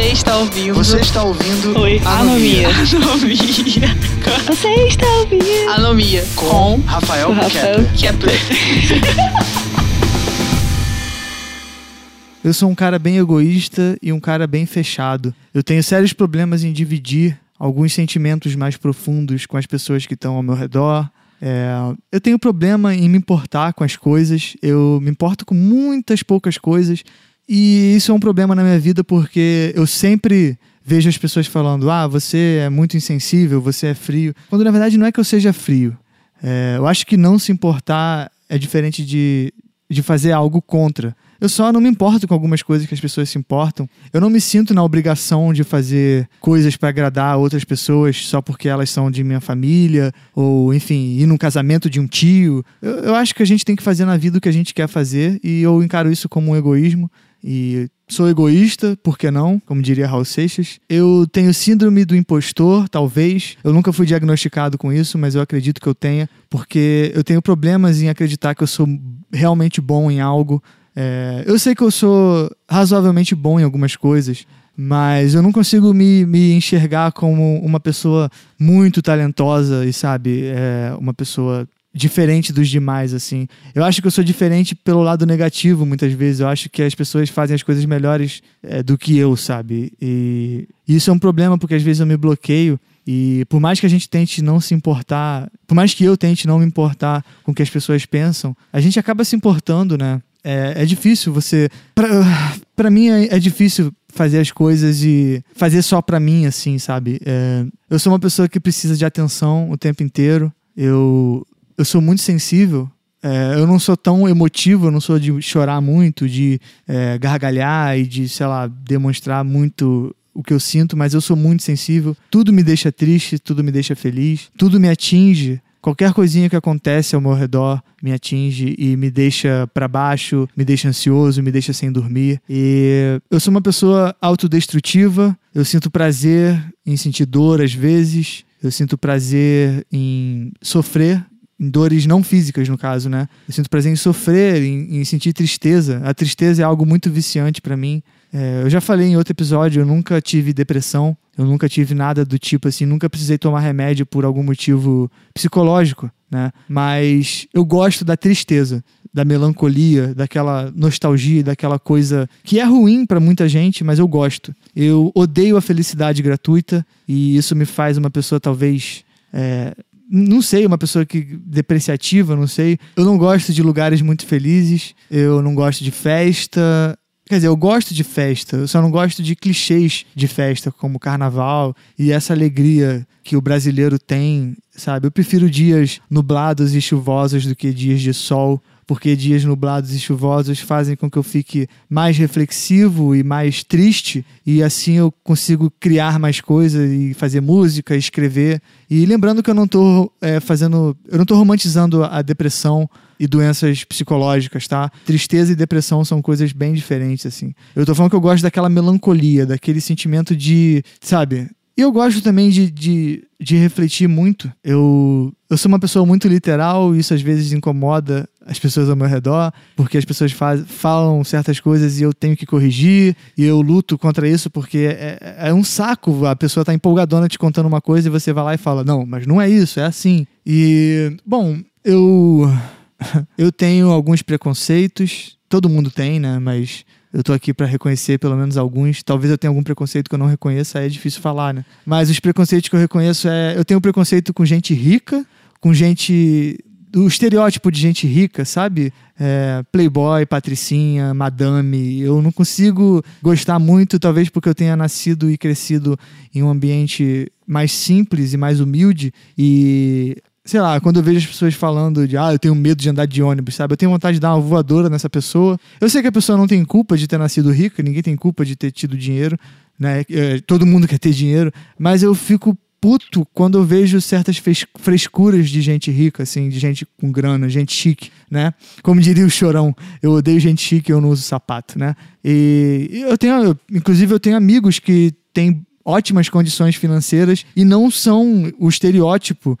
Você está ouvindo. Você está ouvindo. Oi, Anomia. Anomia. Você está ouvindo? Anomia. Com Rafael Rafael Kepler. Kepler. Eu sou um cara bem egoísta e um cara bem fechado. Eu tenho sérios problemas em dividir alguns sentimentos mais profundos com as pessoas que estão ao meu redor. É, eu tenho problema em me importar com as coisas. Eu me importo com muitas poucas coisas. E isso é um problema na minha vida porque eu sempre vejo as pessoas falando: ah, você é muito insensível, você é frio. Quando na verdade não é que eu seja frio. É, eu acho que não se importar é diferente de, de fazer algo contra. Eu só não me importo com algumas coisas que as pessoas se importam. Eu não me sinto na obrigação de fazer coisas para agradar outras pessoas só porque elas são de minha família, ou enfim, ir num casamento de um tio. Eu, eu acho que a gente tem que fazer na vida o que a gente quer fazer e eu encaro isso como um egoísmo. E sou egoísta, por que não? Como diria Raul Seixas. Eu tenho síndrome do impostor, talvez. Eu nunca fui diagnosticado com isso, mas eu acredito que eu tenha, porque eu tenho problemas em acreditar que eu sou realmente bom em algo. É, eu sei que eu sou razoavelmente bom em algumas coisas, mas eu não consigo me, me enxergar como uma pessoa muito talentosa e, sabe, é, uma pessoa diferente dos demais, assim. Eu acho que eu sou diferente pelo lado negativo, muitas vezes. Eu acho que as pessoas fazem as coisas melhores é, do que eu, sabe? E isso é um problema, porque às vezes eu me bloqueio. E por mais que a gente tente não se importar, por mais que eu tente não me importar com o que as pessoas pensam, a gente acaba se importando, né? É, é difícil você. Pra, mim é, é difícil fazer as coisas e fazer só pra mim, assim, sabe? É, eu sou uma pessoa que precisa de atenção o tempo inteiro. Eu, eu sou muito sensível. É, eu não sou tão emotivo, eu não sou de chorar muito, de é, gargalhar e de, sei lá, demonstrar muito o que eu sinto, mas eu sou muito sensível. Tudo me deixa triste, tudo me deixa feliz, tudo me atinge. Qualquer coisinha que acontece ao meu redor me atinge e me deixa para baixo, me deixa ansioso, me deixa sem dormir. E eu sou uma pessoa autodestrutiva, eu sinto prazer em sentir dor às vezes, eu sinto prazer em sofrer, em dores não físicas, no caso, né? Eu sinto prazer em sofrer, em, em sentir tristeza. A tristeza é algo muito viciante para mim. É, eu já falei em outro episódio, eu nunca tive depressão, eu nunca tive nada do tipo assim, nunca precisei tomar remédio por algum motivo psicológico, né? Mas eu gosto da tristeza, da melancolia, daquela nostalgia, daquela coisa que é ruim para muita gente, mas eu gosto. Eu odeio a felicidade gratuita e isso me faz uma pessoa talvez é, não sei, uma pessoa que depreciativa, não sei. Eu não gosto de lugares muito felizes, eu não gosto de festa. Quer dizer, eu gosto de festa, eu só não gosto de clichês de festa, como carnaval e essa alegria que o brasileiro tem, sabe? Eu prefiro dias nublados e chuvosos do que dias de sol porque dias nublados e chuvosos fazem com que eu fique mais reflexivo e mais triste, e assim eu consigo criar mais coisas e fazer música, escrever. E lembrando que eu não estou é, fazendo. Eu não estou romantizando a depressão e doenças psicológicas, tá? Tristeza e depressão são coisas bem diferentes, assim. Eu tô falando que eu gosto daquela melancolia, daquele sentimento de, sabe? E eu gosto também de, de, de refletir muito. Eu, eu sou uma pessoa muito literal e isso às vezes incomoda as pessoas ao meu redor, porque as pessoas faz, falam certas coisas e eu tenho que corrigir, e eu luto contra isso porque é, é um saco. A pessoa tá empolgadona te contando uma coisa e você vai lá e fala: Não, mas não é isso, é assim. E, bom, eu. Eu tenho alguns preconceitos, todo mundo tem, né? Mas eu tô aqui para reconhecer pelo menos alguns. Talvez eu tenha algum preconceito que eu não reconheça, aí é difícil falar, né? Mas os preconceitos que eu reconheço é. Eu tenho preconceito com gente rica, com gente. O estereótipo de gente rica, sabe? É, playboy, patricinha, madame. Eu não consigo gostar muito, talvez porque eu tenha nascido e crescido em um ambiente mais simples e mais humilde. E sei lá, quando eu vejo as pessoas falando de, ah, eu tenho medo de andar de ônibus, sabe? Eu tenho vontade de dar uma voadora nessa pessoa. Eu sei que a pessoa não tem culpa de ter nascido rica, ninguém tem culpa de ter tido dinheiro, né? É, todo mundo quer ter dinheiro, mas eu fico puto quando eu vejo certas frescuras de gente rica, assim, de gente com grana, gente chique, né? Como diria o Chorão, eu odeio gente chique, eu não uso sapato, né? E eu tenho, inclusive eu tenho amigos que têm ótimas condições financeiras e não são o estereótipo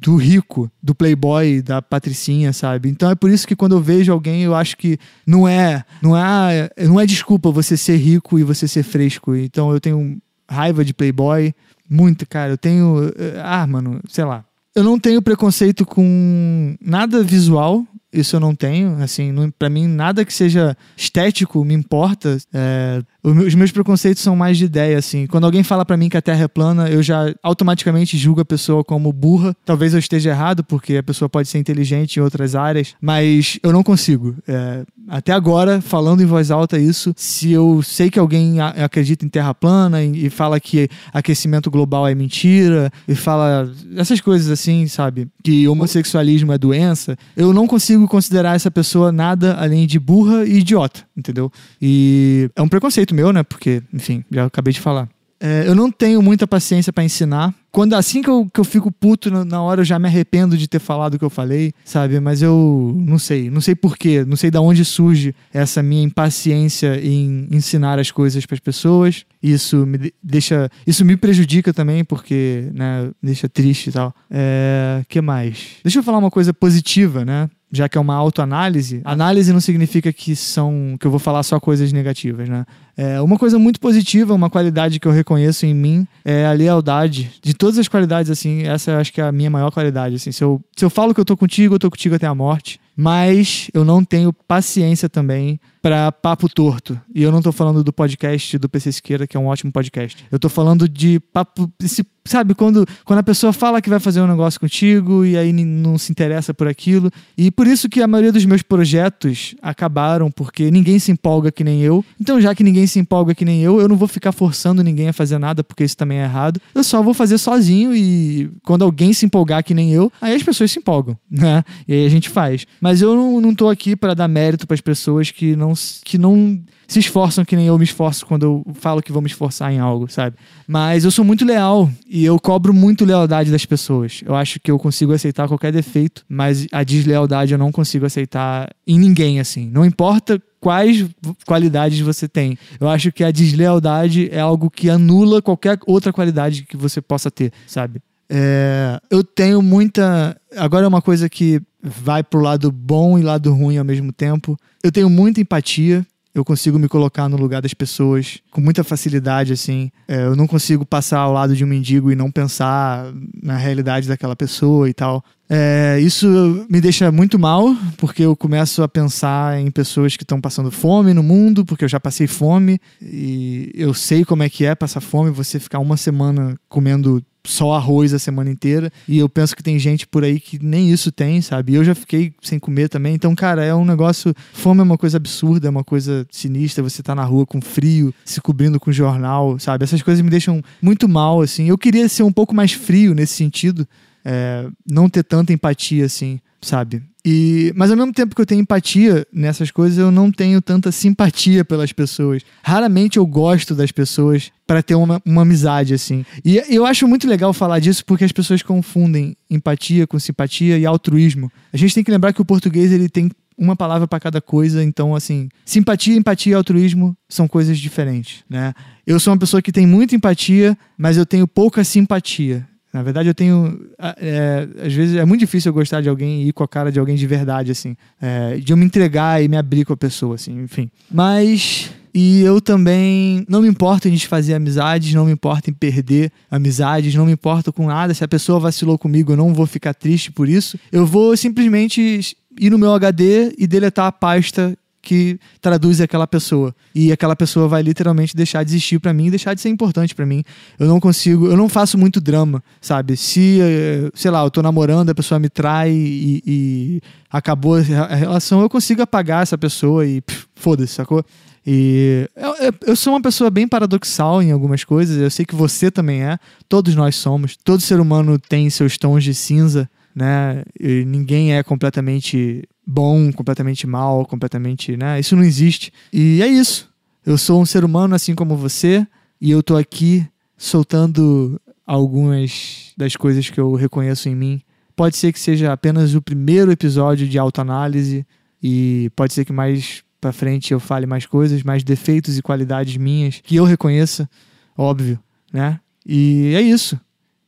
do rico, do playboy, da patricinha, sabe? Então é por isso que quando eu vejo alguém, eu acho que não é, não é, não é desculpa você ser rico e você ser fresco. Então eu tenho raiva de playboy, muito, cara. Eu tenho, eh, ah, mano, sei lá. Eu não tenho preconceito com nada visual, isso eu não tenho. Assim, para mim, nada que seja estético me importa. É, os meus preconceitos são mais de ideia, assim. Quando alguém fala para mim que a Terra é plana, eu já automaticamente julgo a pessoa como burra. Talvez eu esteja errado, porque a pessoa pode ser inteligente em outras áreas, mas eu não consigo. É, até agora, falando em voz alta isso, se eu sei que alguém acredita em Terra plana e, e fala que aquecimento global é mentira, e fala essas coisas assim, sabe? Que homossexualismo é doença, eu não consigo considerar essa pessoa nada além de burra e idiota, entendeu? E é um preconceito meu, né? Porque, enfim, já acabei de falar. É, eu não tenho muita paciência para ensinar. Quando assim que eu, que eu fico puto na hora, eu já me arrependo de ter falado o que eu falei, sabe? Mas eu não sei, não sei porquê, não sei de onde surge essa minha impaciência em ensinar as coisas para as pessoas. Isso me deixa, isso me prejudica também porque, né, deixa triste e tal. É, que mais? Deixa eu falar uma coisa positiva, né? já que é uma autoanálise, análise não significa que são que eu vou falar só coisas negativas, né? É, uma coisa muito positiva, uma qualidade que eu reconheço em mim é a lealdade. De todas as qualidades, assim, essa eu acho que é a minha maior qualidade. Assim, se eu, se eu falo que eu tô contigo, eu tô contigo até a morte mas eu não tenho paciência também para papo torto. E eu não tô falando do podcast do PC Siqueira, que é um ótimo podcast. Eu tô falando de papo. Esse, sabe, quando, quando a pessoa fala que vai fazer um negócio contigo e aí não se interessa por aquilo. E por isso que a maioria dos meus projetos acabaram, porque ninguém se empolga que nem eu. Então, já que ninguém se empolga que nem eu, eu não vou ficar forçando ninguém a fazer nada, porque isso também é errado. Eu só vou fazer sozinho e quando alguém se empolgar que nem eu, aí as pessoas se empolgam, né? E aí a gente faz. Mas mas eu não, não tô aqui para dar mérito para as pessoas que não, que não se esforçam que nem eu me esforço quando eu falo que vou me esforçar em algo, sabe? Mas eu sou muito leal e eu cobro muito lealdade das pessoas. Eu acho que eu consigo aceitar qualquer defeito, mas a deslealdade eu não consigo aceitar em ninguém, assim. Não importa quais qualidades você tem. Eu acho que a deslealdade é algo que anula qualquer outra qualidade que você possa ter, sabe? É, eu tenho muita. Agora é uma coisa que vai pro lado bom e lado ruim ao mesmo tempo. Eu tenho muita empatia. Eu consigo me colocar no lugar das pessoas com muita facilidade, assim. É, eu não consigo passar ao lado de um mendigo e não pensar na realidade daquela pessoa e tal. É, isso me deixa muito mal, porque eu começo a pensar em pessoas que estão passando fome no mundo, porque eu já passei fome e eu sei como é que é passar fome, você ficar uma semana comendo só arroz a semana inteira. E eu penso que tem gente por aí que nem isso tem, sabe? E eu já fiquei sem comer também. Então, cara, é um negócio. Fome é uma coisa absurda, é uma coisa sinistra. Você tá na rua com frio, se cobrindo com jornal, sabe? Essas coisas me deixam muito mal, assim. Eu queria ser um pouco mais frio nesse sentido. É, não ter tanta empatia, assim, sabe? E, mas ao mesmo tempo que eu tenho empatia nessas coisas, eu não tenho tanta simpatia pelas pessoas. Raramente eu gosto das pessoas para ter uma, uma amizade assim. E eu acho muito legal falar disso porque as pessoas confundem empatia com simpatia e altruísmo. A gente tem que lembrar que o português ele tem uma palavra para cada coisa, então assim, simpatia, empatia e altruísmo são coisas diferentes, né? Eu sou uma pessoa que tem muita empatia, mas eu tenho pouca simpatia. Na verdade, eu tenho. É, às vezes é muito difícil eu gostar de alguém e ir com a cara de alguém de verdade, assim. É, de eu me entregar e me abrir com a pessoa, assim, enfim. Mas. E eu também não me importo em desfazer amizades, não me importo em perder amizades, não me importo com nada. Se a pessoa vacilou comigo, eu não vou ficar triste por isso. Eu vou simplesmente ir no meu HD e deletar a pasta que traduz aquela pessoa. E aquela pessoa vai literalmente deixar de existir para mim deixar de ser importante para mim. Eu não consigo, eu não faço muito drama, sabe? Se, eh, sei lá, eu tô namorando, a pessoa me trai e, e acabou a relação, eu consigo apagar essa pessoa e foda-se, sacou? E eu, eu, sou uma pessoa bem paradoxal em algumas coisas, eu sei que você também é, todos nós somos, todo ser humano tem seus tons de cinza, né? E ninguém é completamente bom, completamente mal, completamente, né? Isso não existe. E é isso. Eu sou um ser humano assim como você e eu tô aqui soltando algumas das coisas que eu reconheço em mim. Pode ser que seja apenas o primeiro episódio de autoanálise e pode ser que mais para frente eu fale mais coisas, mais defeitos e qualidades minhas que eu reconheça, óbvio, né? E é isso.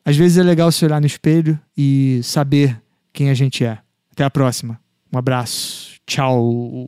às vezes é legal se olhar no espelho e saber quem a gente é. Até a próxima. Um abraço. Tchau.